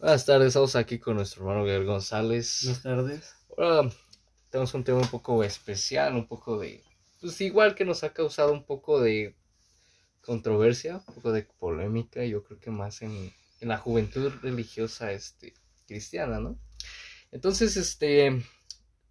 Buenas tardes, estamos aquí con nuestro hermano Gabriel González. Buenas tardes. Ahora tenemos un tema un poco especial, un poco de, pues igual que nos ha causado un poco de controversia, un poco de polémica, yo creo que más en, en la juventud religiosa este, cristiana, ¿no? Entonces, este,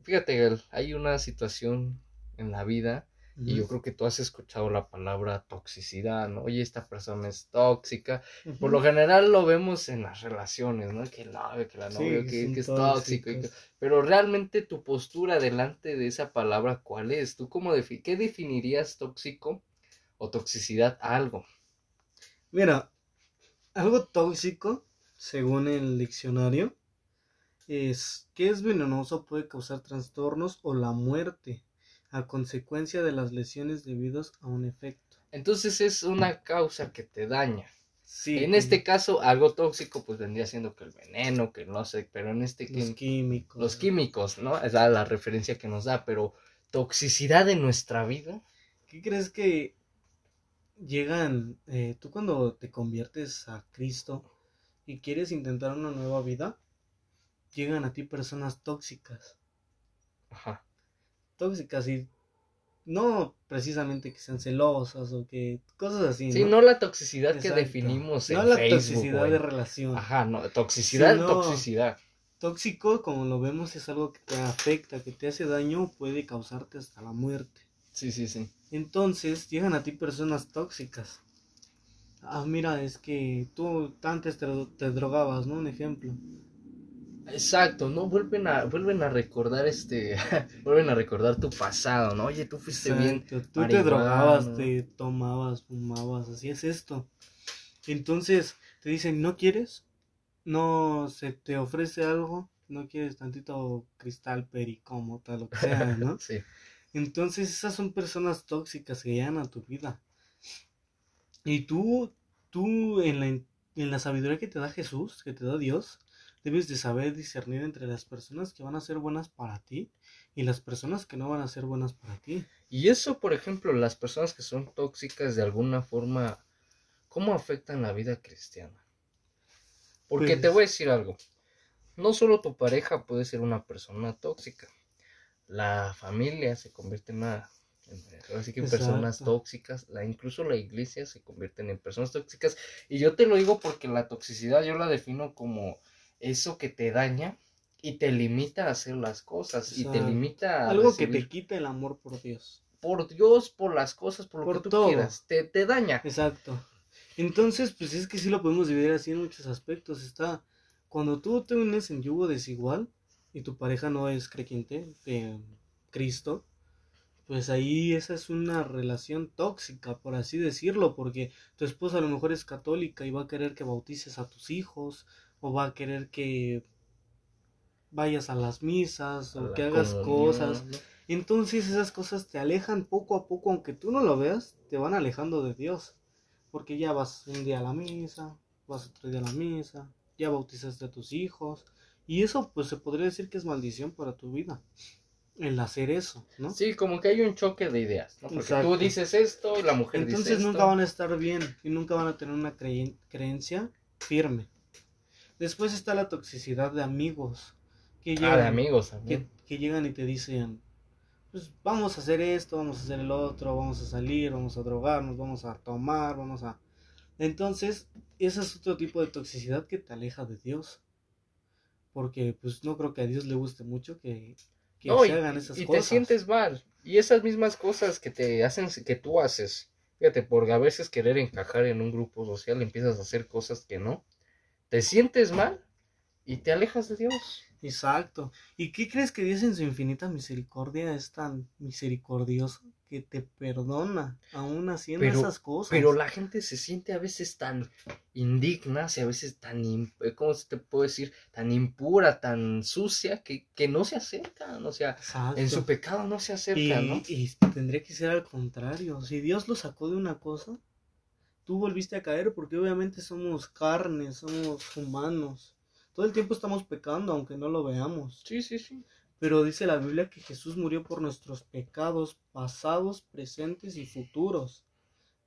fíjate, Gal, hay una situación en la vida y yo creo que tú has escuchado la palabra toxicidad, ¿no? Oye, esta persona es tóxica. Por lo general lo vemos en las relaciones, ¿no? Que novio, que la novia, que, que, es tóxico. que- Pero realmente tu postura delante de esa palabra, ¿cuál es? ¿Tú cómo defi- qué definirías tóxico o toxicidad a algo? Mira, algo tóxico, según el diccionario, es que es venenoso, puede causar trastornos o la muerte a consecuencia de las lesiones debidas a un efecto. Entonces es una causa que te daña. Sí, En este caso, algo tóxico, pues vendría siendo que el veneno, que no sé, pero en este los que químicos. los químicos, ¿no? Es la, la referencia que nos da, pero toxicidad en nuestra vida. ¿Qué crees que llegan, eh, tú cuando te conviertes a Cristo y quieres intentar una nueva vida, llegan a ti personas tóxicas? Ajá. Tóxicas y no precisamente que sean celosas o que cosas así. Sí, no la toxicidad que definimos en No la Facebook, toxicidad güey. de relación. Ajá, no, toxicidad, Sino- toxicidad. Tóxico, como lo vemos, es algo que te afecta, que te hace daño, puede causarte hasta la muerte. Sí, sí, sí. Entonces llegan a ti personas tóxicas. Ah, mira, es que tú antes te, te drogabas, ¿no? Un ejemplo. Exacto, no vuelven a vuelven a recordar este vuelven a recordar tu pasado, ¿no? Oye, tú fuiste bien Tú te drogabas, te tomabas, fumabas, así es esto. Entonces te dicen, ¿no quieres? No se te ofrece algo, no quieres tantito cristal, pericomo, tal, lo que sea, ¿no? Sí. Entonces esas son personas tóxicas que llegan a tu vida. Y tú, tú en la, en la sabiduría que te da Jesús, que te da Dios, debes de saber discernir entre las personas que van a ser buenas para ti y las personas que no van a ser buenas para ti. Y eso, por ejemplo, las personas que son tóxicas de alguna forma, ¿cómo afectan la vida cristiana? Porque Pues- te voy a decir algo. No solo tu pareja puede ser una persona tóxica. La familia se convierte en una así que personas tóxicas, la, incluso la iglesia se convierten en personas tóxicas. Y yo te lo digo porque la toxicidad yo la defino como eso que te daña y te limita a hacer las cosas y te limita a Algo que te quita el amor por Dios. por Dios, por las cosas, por lo Por que tú todo. quieras, te, te daña. Exacto. Entonces, pues es que sí lo podemos dividir así en muchos aspectos. Está cuando tú te unes en yugo desigual y tu pareja no es creyente de Cristo, pues ahí esa es una relación tóxica, por así decirlo, porque tu esposa a lo mejor es católica y va a querer que bautices a tus hijos o va a querer que vayas a las misas A o la que hagas cosas. ¿no? Entonces esas cosas te alejan poco a poco, aunque tú no lo veas, te van alejando de Dios. Porque ya vas un día a la misa, vas otro día a la misa, ya bautizaste a tus hijos. Y eso pues se podría decir que es maldición para tu vida. El hacer eso, ¿no? Sí, como que hay un choque de ideas, ¿no? Porque Exacto. tú dices esto, la mujer dice Entonces esto. nunca van a estar bien y nunca van a tener una creen- creencia firme. Después está la toxicidad de amigos. Que Ah, llegan, de amigos que, llegan y te dicen, pues vamos a hacer esto, vamos a hacer el otro, vamos a salir, vamos a drogarnos, vamos a tomar, vamos a... Entonces, ese es otro tipo de toxicidad que te aleja de Dios. Porque pues no creo que a Dios le guste mucho que, que No, se y, hagan esas y te cosas. sientes mal. Y esas mismas cosas que te hacen, que tú haces, fíjate, por a veces querer encajar en un grupo social, empiezas a hacer cosas que no. Te sientes mal y te alejas de Dios. Exacto. ¿Y qué crees que Dios en su infinita misericordia es tan misericordioso que te perdona aún haciendo Pero- esas cosas? Pero la gente se siente a veces tan indigna, y a veces tan, eh, ¿cómo se te puede decir? Tan impura, tan sucia, que, que no se acercan, o sea, Exacto. en su pecado no se y, acercan, ¿no? y tendría que ser al contrario. Si Dios lo sacó de una cosa, tú volviste a caer porque obviamente somos carne, somos humanos. Todo el tiempo estamos pecando aunque no lo veamos. Sí, sí, sí. Pero dice la Biblia que Jesús murió por nuestros pecados pasados, presentes y futuros.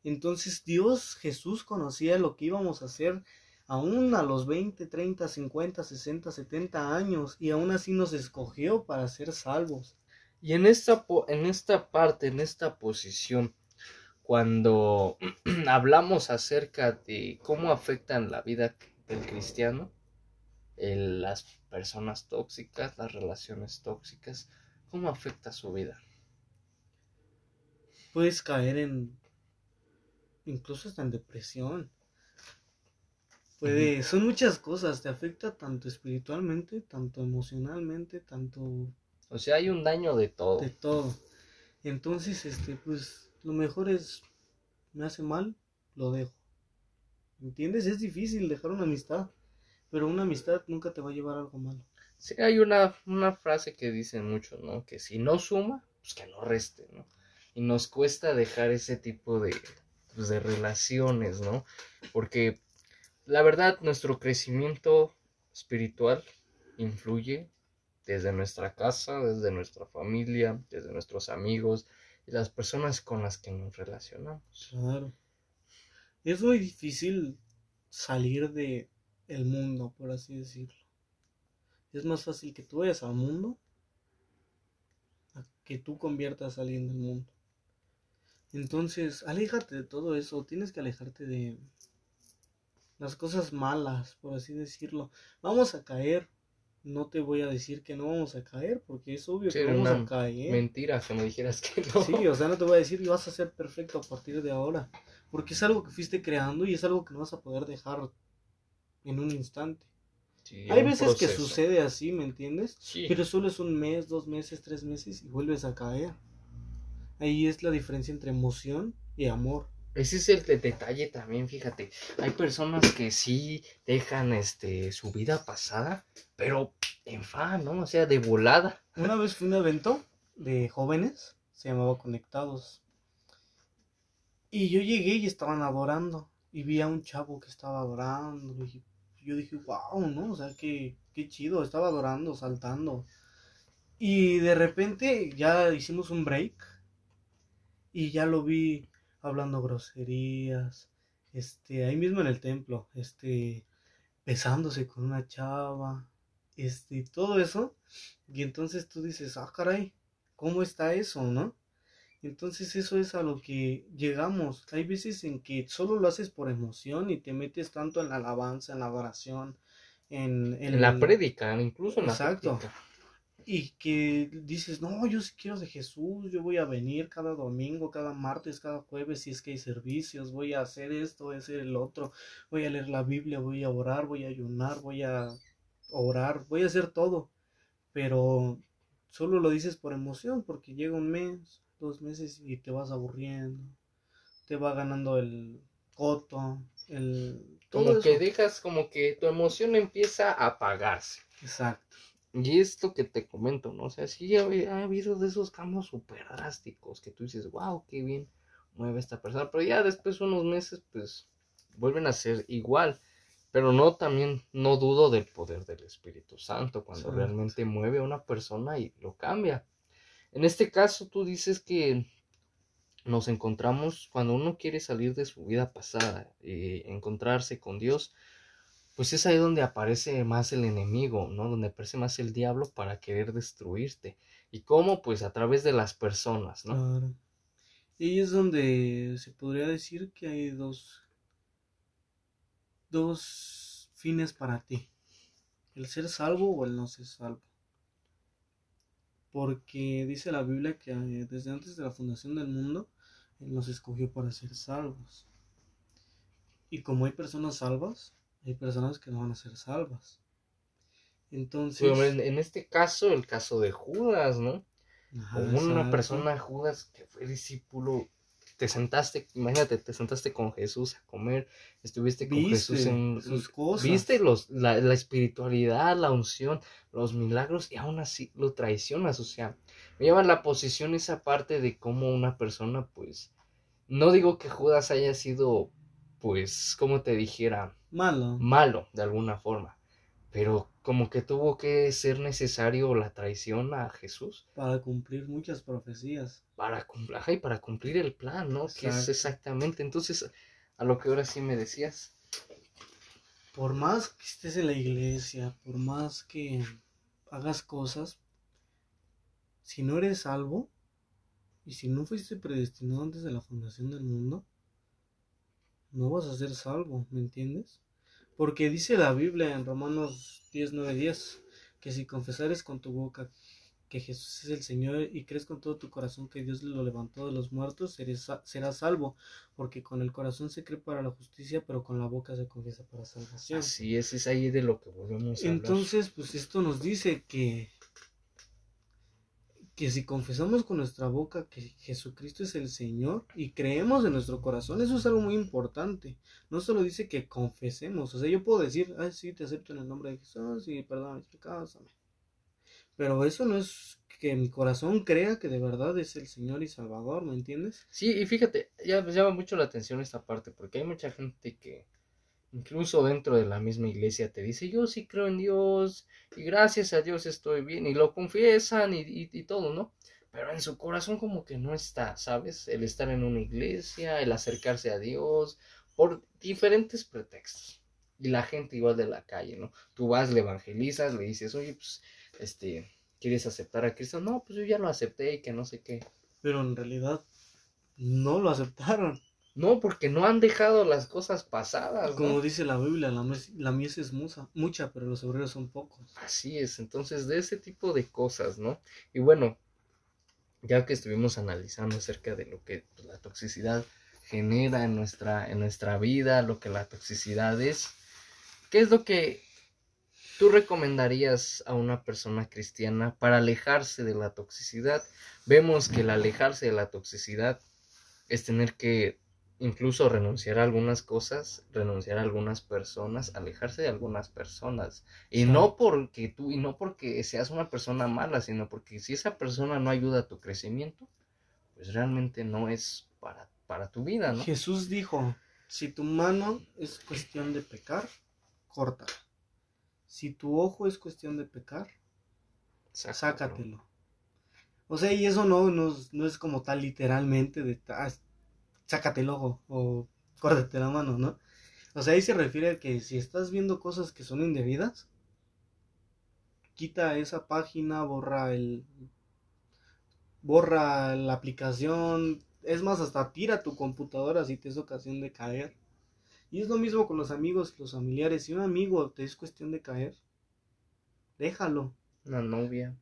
Entonces Dios, Jesús conocía lo que íbamos a hacer aún a los 20, 30, 50, 60, 70 años, y aún así nos escogió para ser salvos. Y en esta, en esta parte, en esta posición, cuando hablamos acerca de cómo afectan la vida del cristiano, las personas tóxicas, las relaciones tóxicas, ¿cómo afecta su vida? Puedes caer en, incluso hasta en depresión. Puede, son muchas cosas, te afecta tanto espiritualmente, tanto emocionalmente, tanto... O sea, hay un daño de todo. De todo. Entonces, este, pues, lo mejor es, me hace mal, lo dejo. ¿Entiendes? Es difícil dejar una amistad. Pero una amistad nunca te va a llevar a algo malo. Sí, hay una, una frase que dicen mucho, ¿no? Que si no suma, pues que no reste, ¿no? Y nos cuesta dejar ese tipo de, pues, de relaciones, ¿no? Porque la verdad, nuestro crecimiento espiritual influye desde nuestra casa, desde nuestra familia, desde nuestros amigos las personas con las que nos relacionamos. Claro. Es muy difícil salir de, el mundo, por así decirlo. Es más fácil que tú vayas al mundo a que tú conviertas a alguien del mundo. Entonces, aléjate de todo eso. Tienes que alejarte de las cosas malas, por así decirlo. Vamos a caer. No te voy a decir que no vamos a caer, porque es obvio que vamos a caer. Mentira, que me dijeras que no. Sí, o sea, no te voy a decir que vas a ser perfecto a partir de ahora. Porque es algo que fuiste creando y es algo que no vas a poder dejar en un instante. Hay veces que sucede así, ¿me entiendes? Pero solo es un mes, dos meses, tres meses y vuelves a caer. Ahí es la diferencia entre emoción y amor. Ese es el, detalle también, fíjate. Hay personas que sí dejan este su vida pasada, pero en fa, ¿no? O sea, de volada. Una vez fui a un evento de jóvenes, se llamaba Conectados. Y yo llegué y estaban adorando. Y vi a un chavo que estaba adorando. Y yo dije, wow, ¿no? O sea, qué, qué chido, estaba adorando, saltando. Y de repente ya hicimos un break y ya lo vi hablando groserías, este, ahí mismo en el templo, este, besándose con una chava, este, todo eso. Y entonces tú dices, ah, caray, ¿cómo está eso, no? Entonces eso es a lo que llegamos. Hay veces en que solo lo haces por emoción y te metes tanto en la alabanza, en la adoración, en, en, la prédica, incluso en la Exacto. Y que dices, no, yo sí quiero de Jesús, yo voy a venir cada domingo, cada martes, cada jueves, si es que hay servicios, voy a hacer esto, voy a hacer el otro, voy a leer la Biblia, voy a orar, voy a ayunar, voy a orar, voy a hacer todo. Pero solo lo dices por emoción, porque llega un mes, dos meses y te vas aburriendo, te va ganando el coto, el... como que dejas, como que tu emoción empieza a apagarse. Exacto. Y esto que te comento, ¿no? O sea, sí ha, ha habido de esos cambios súper drásticos que tú dices, wow, qué bien mueve esta persona, pero ya después unos meses, pues, vuelven a ser igual. Pero no también, no dudo del poder del Espíritu Santo cuando realmente mueve a una persona y lo cambia. En este caso tú dices que nos encontramos cuando uno quiere salir de su vida pasada y encontrarse con Dios, pues es ahí donde aparece más el enemigo, ¿no? Donde aparece más el diablo para querer destruirte. ¿Y cómo? Pues a través de las personas, ¿no? Claro. Y es donde se podría decir que hay dos, dos fines para ti. El ser salvo o el no ser salvo porque dice la Biblia que eh, desde antes de la fundación del mundo Él nos escogió para ser salvos. Y como hay personas salvas, hay personas que no van a ser salvas. Entonces. en, este caso, el caso de Judas, ¿no? como una persona, Judas, que fue discípulo te sentaste, imagínate, te sentaste con Jesús a comer, estuviste con Jesús en sus cosas. Viste los, la, espiritualidad, la unción, los milagros y aún así lo traicionas. O sea, me llama la posición esa parte de cómo una persona, pues, no digo que Judas haya sido, pues, como te dijera, malo. Malo, de alguna forma. Pero como que tuvo que ser necesario la traición a Jesús. Para cumplir muchas profecías. Para cumplir, y para cumplir el plan, ¿no? Que es exactamente. Entonces, a lo que ahora sí me decías. por más que estés en la iglesia, por más que hagas cosas, si no eres salvo y si no fuiste predestinado antes de la fundación del mundo, no vas a ser salvo, ¿me entiendes? Porque dice la Biblia en Romanos 10, 9, 10, que si confesares con tu boca que Jesús es el Señor y crees con todo tu corazón que Dios lo levantó de los muertos, serás salvo, porque con el corazón se cree para la justicia, pero con la boca se confiesa para salvación. Así es, es ahí de lo que volvemos a Entonces, pues esto nos dice que que si confesamos con nuestra boca que Jesucristo es el Señor y creemos en nuestro corazón, eso es algo muy importante. No solo dice que confesemos, o sea, yo puedo decir, ay, sí, te acepto en el nombre de Jesús y perdón mis pecados, amén. Pero eso no es que mi corazón crea que de verdad es el Señor y Salvador, ¿me entiendes? Sí, y fíjate, ya me llama mucho la atención esta parte, porque hay mucha gente que incluso dentro de la misma iglesia te dice, yo sí creo en Dios y gracias a Dios estoy bien, y lo confiesan y, y todo, ¿no? Pero en su corazón como que no está, ¿sabes? El estar en una iglesia, el acercarse a Dios, por diferentes pretextos. Y la gente igual de la calle, ¿no? Tú vas, le evangelizas, le dices, oye, pues este, ¿quieres aceptar a Cristo? No, pues yo ya lo acepté y que no sé qué. Pero en realidad no lo aceptaron. No, porque no han dejado las cosas pasadas. Como dice la Biblia, la, la mies es mucha, mucha, pero los obreros son pocos. Así es, entonces de ese tipo de cosas, ¿no? Y bueno, ya que estuvimos analizando acerca de lo que la toxicidad genera en nuestra, en nuestra vida, lo que la toxicidad es, ¿qué es lo que tú recomendarías a una persona cristiana para alejarse de la toxicidad? Vemos que el alejarse de la toxicidad es tener que incluso renunciar a algunas cosas, renunciar a algunas personas, alejarse de algunas personas. Y no porque tú, y no porque seas una persona mala, sino porque si esa persona no ayuda a tu crecimiento, pues realmente no es para, para tu vida, ¿no? Jesús dijo, si tu mano es cuestión de pecar, corta. Si tu ojo es cuestión de pecar, sácatelo. O sea, y eso no, no, es como tal literalmente de ah, sácate el ojo o córtate la mano, ¿no? O sea, ahí se refiere a que si estás viendo cosas que son indebidas, quita esa página, borra el borra la aplicación, es más hasta tira tu computadora si te es ocasión de caer. Y es lo mismo con los amigos y los familiares. Si un amigo te es cuestión de caer, déjalo. Una novia.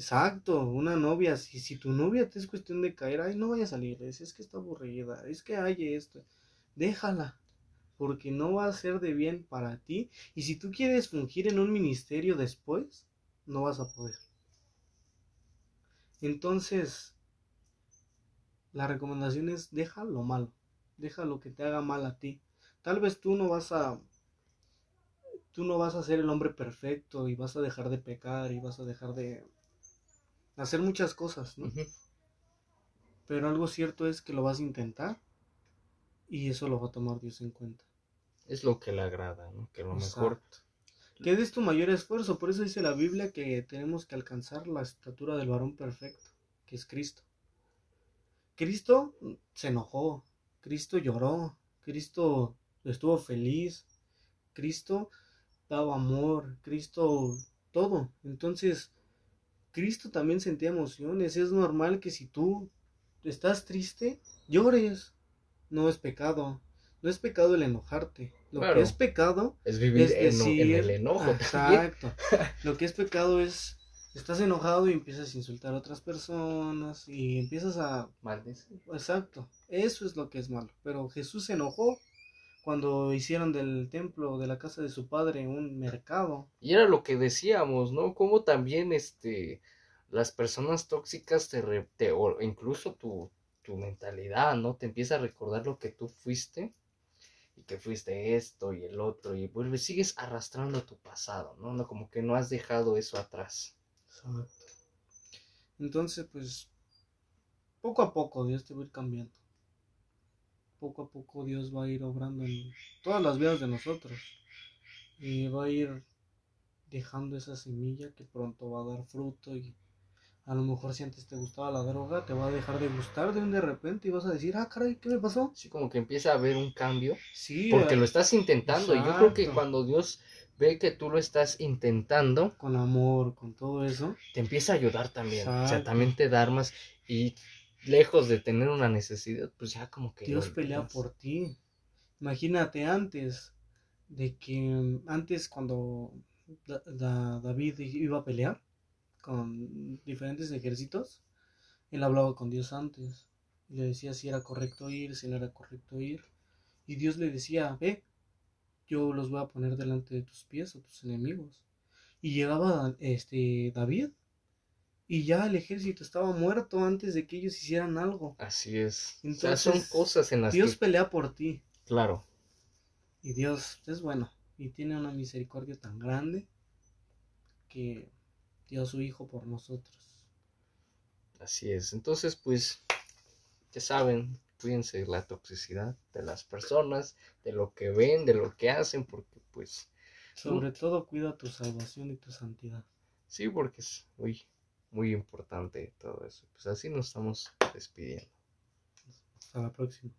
Exacto, una novia. Si, si tu novia te es cuestión de caer, ay, no vaya a salir. Es, es que está aburrida. Es que hay esto. Déjala. Porque no va a ser de bien para ti. Y si tú quieres fungir en un ministerio después, no vas a poder. Entonces, la recomendación es deja lo malo. Deja lo que te haga mal a ti. Tal vez tú no vas a tú no vas a ser el hombre perfecto y vas a dejar de pecar y vas a dejar de hacer muchas cosas, ¿no? Pero algo cierto es que lo vas a intentar y eso lo va a tomar Dios en cuenta. Es lo que le agrada, ¿no? Que lo mejor que des tu mayor esfuerzo, por eso dice la Biblia que tenemos que alcanzar la estatura del varón perfecto, que es Cristo. Cristo se enojó, Cristo lloró, Cristo estuvo feliz, Cristo daba amor, Cristo todo. Entonces, Cristo también sentía emociones. Es normal que si tú estás triste, llores. No es pecado. No es pecado el enojarte. Lo que es pecado es vivir en, el enojo. Exacto. Lo que es pecado es estás enojado y empiezas a insultar a otras personas y empiezas a maldecir. Exacto. Eso es lo que es malo. Pero Jesús se enojó cuando hicieron del templo de la casa de su padre un mercado. Y era lo que decíamos, ¿no? Como también este las personas tóxicas te, te o incluso tu, tu mentalidad, ¿no? Te empieza a recordar lo que tú fuiste y que fuiste esto y el otro y vuelves, sigues arrastrando tu pasado, ¿no? no como que no has dejado eso atrás. Exacto. Entonces, pues, poco a poco Dios te va a ir cambiando poco a poco Dios va a ir obrando en todas las vidas de nosotros y va a ir dejando esa semilla que pronto va a dar fruto y A lo mejor si antes te gustaba la droga, te va a dejar de gustar de un de repente y vas a decir, ah, caray, ¿qué me pasó? Sí, como que empieza a haber un cambio. Sí, Porque eh, lo estás intentando. Y yo creo que Exacto. cuando Dios ve que tú lo estás intentando, con amor, con todo eso. te empieza a ayudar también. O sea, Exacto. también te da armas y lejos de tener una necesidad, pues ya como que... Dios pelea por ti. Imagínate antes de que antes cuando Da- Da- David iba a pelear con diferentes ejércitos, él hablaba con Dios antes y le decía si era correcto ir, si no era correcto ir. Y Dios le decía, ve, yo los voy a poner delante de tus pies a tus enemigos. Y llegaba este David y ya el ejército estaba muerto antes de que ellos hicieran algo. Así es. o sea, son Entonces, cosas en las Dios que... pelea por ti. Claro. Y Dios es bueno y tiene una misericordia tan grande que dio a su Hijo por nosotros. Así es. Entonces, pues, ya saben, cuídense de la toxicidad de las personas, de lo que ven, de lo que hacen, porque pues, Sobre todo cuida tu salvación y tu santidad. sí, porque es muy, muy importante todo eso. Pues así nos estamos despidiendo. Hasta la próxima.